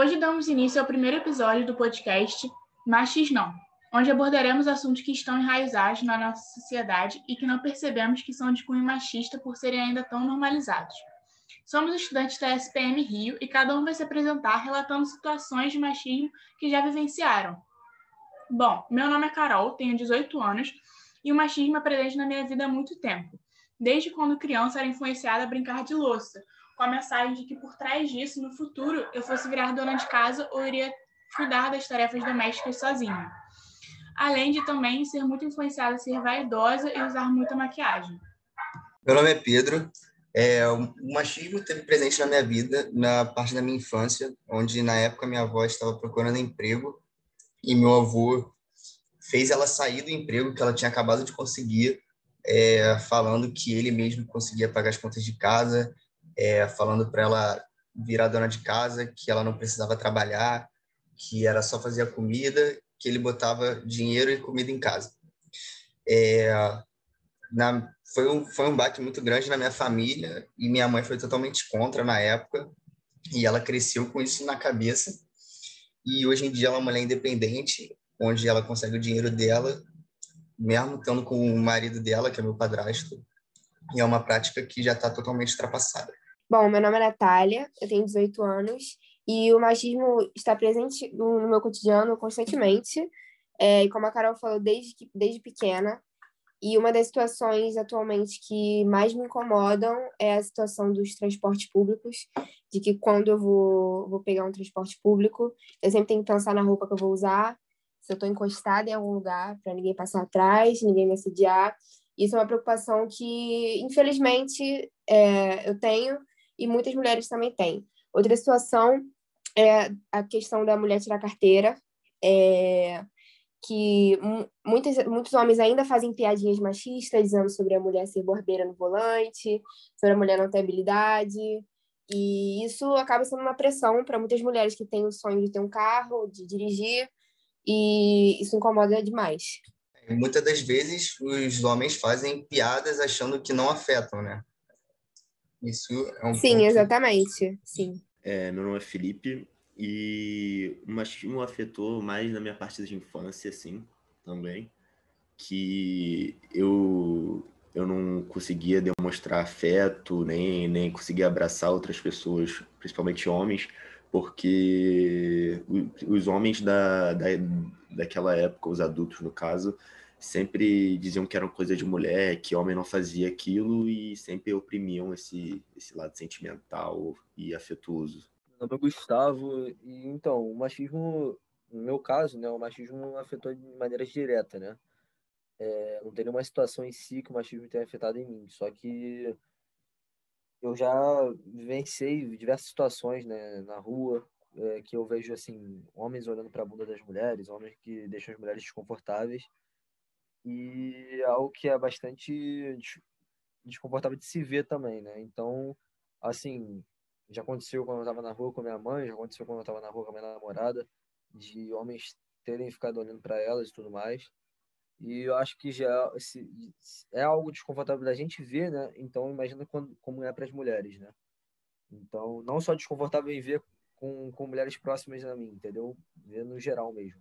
Hoje damos início ao primeiro episódio do podcast Machis Não, onde abordaremos assuntos que estão enraizados na nossa sociedade e que não percebemos que são de cunho machista por serem ainda tão normalizados. Somos estudantes da SPM Rio e cada um vai se apresentar relatando situações de machismo que já vivenciaram. Bom, meu nome é Carol, tenho 18 anos e o machismo é presente na minha vida há muito tempo. Desde quando criança era influenciada a brincar de louça, com a mensagem de que por trás disso, no futuro, eu fosse virar dona de casa ou iria cuidar das tarefas domésticas sozinha. Além de também ser muito influenciada a ser vaidosa e usar muita maquiagem. Meu nome é Pedro. É, o machismo teve presente na minha vida na parte da minha infância, onde na época minha avó estava procurando emprego e meu avô fez ela sair do emprego que ela tinha acabado de conseguir, é, falando que ele mesmo conseguia pagar as contas de casa, é, falando para ela virar dona de casa, que ela não precisava trabalhar, que era só fazer a comida, que ele botava dinheiro e comida em casa. É, na, foi, um, foi um baque muito grande na minha família e minha mãe foi totalmente contra na época e ela cresceu com isso na cabeça e hoje em dia ela é uma mulher independente, onde ela consegue o dinheiro dela, mesmo estando com o marido dela, que é meu padrasto, e é uma prática que já está totalmente ultrapassada. Bom, meu nome é Natália, eu tenho 18 anos e o machismo está presente no meu cotidiano constantemente. É, como a Carol falou, desde, desde pequena. E uma das situações atualmente que mais me incomodam é a situação dos transportes públicos, de que quando eu vou, vou pegar um transporte público, eu sempre tenho que pensar na roupa que eu vou usar, se eu estou encostada em algum lugar, para ninguém passar atrás, ninguém me assediar. Isso é uma preocupação que, infelizmente, é, eu tenho e muitas mulheres também têm. Outra situação é a questão da mulher tirar carteira, é, que muitos, muitos homens ainda fazem piadinhas machistas, dizendo sobre a mulher ser borbeira no volante, sobre a mulher não ter habilidade, e isso acaba sendo uma pressão para muitas mulheres que têm o sonho de ter um carro, de dirigir, e isso incomoda demais. Muitas das vezes os homens fazem piadas achando que não afetam, né? Isso é um Sim, ponto... exatamente. Sim. É, meu nome é Felipe e o machismo afetou mais na minha parte de infância, assim, também, que eu eu não conseguia demonstrar afeto, nem, nem conseguia abraçar outras pessoas, principalmente homens, porque os homens da, da, daquela época, os adultos no caso, sempre diziam que eram coisa de mulher, que homem não fazia aquilo e sempre oprimiam esse, esse lado sentimental e afetuoso. Meu nome é Gustavo e então, o machismo, no meu caso, né, o machismo afetou de maneira direta, né? É, não tem nenhuma situação em si que o machismo tenha afetado em mim, só que eu já vivenciei diversas situações né, na rua é, que eu vejo assim homens olhando para a bunda das mulheres, homens que deixam as mulheres desconfortáveis e algo que é bastante desconfortável de se ver também, né? Então, assim, já aconteceu quando eu estava na rua com minha mãe, já aconteceu quando eu estava na rua com a minha namorada, de homens terem ficado olhando para elas e tudo mais. E eu acho que já se, é algo desconfortável da gente ver, né? Então, imagina quando, como é para as mulheres, né? Então, não só desconfortável em ver com, com mulheres próximas a mim, entendeu? Ver no geral mesmo.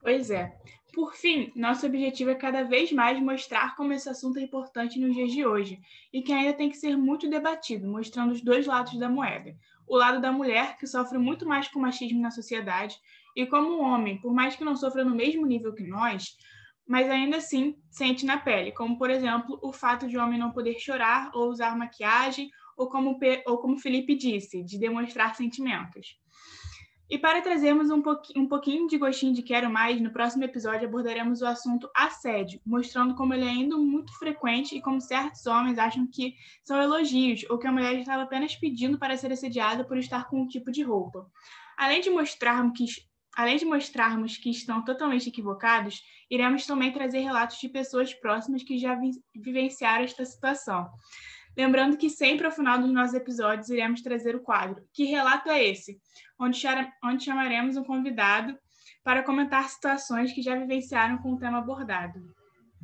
Pois é. Por fim, nosso objetivo é cada vez mais mostrar como esse assunto é importante nos dias de hoje e que ainda tem que ser muito debatido, mostrando os dois lados da moeda. O lado da mulher, que sofre muito mais com machismo na sociedade, e como o homem, por mais que não sofra no mesmo nível que nós, mas ainda assim sente na pele, como por exemplo o fato de o homem não poder chorar ou usar maquiagem, ou como, ou como Felipe disse, de demonstrar sentimentos. E para trazermos um, um pouquinho de gostinho de quero mais, no próximo episódio abordaremos o assunto assédio, mostrando como ele é ainda muito frequente e como certos homens acham que são elogios ou que a mulher estava apenas pedindo para ser assediada por estar com um tipo de roupa. Além de mostrarmos que Além de mostrarmos que estão totalmente equivocados, iremos também trazer relatos de pessoas próximas que já vi vivenciaram esta situação. Lembrando que sempre ao final dos nossos episódios iremos trazer o quadro Que Relato é Esse? Onde, onde chamaremos um convidado para comentar situações que já vivenciaram com o tema abordado.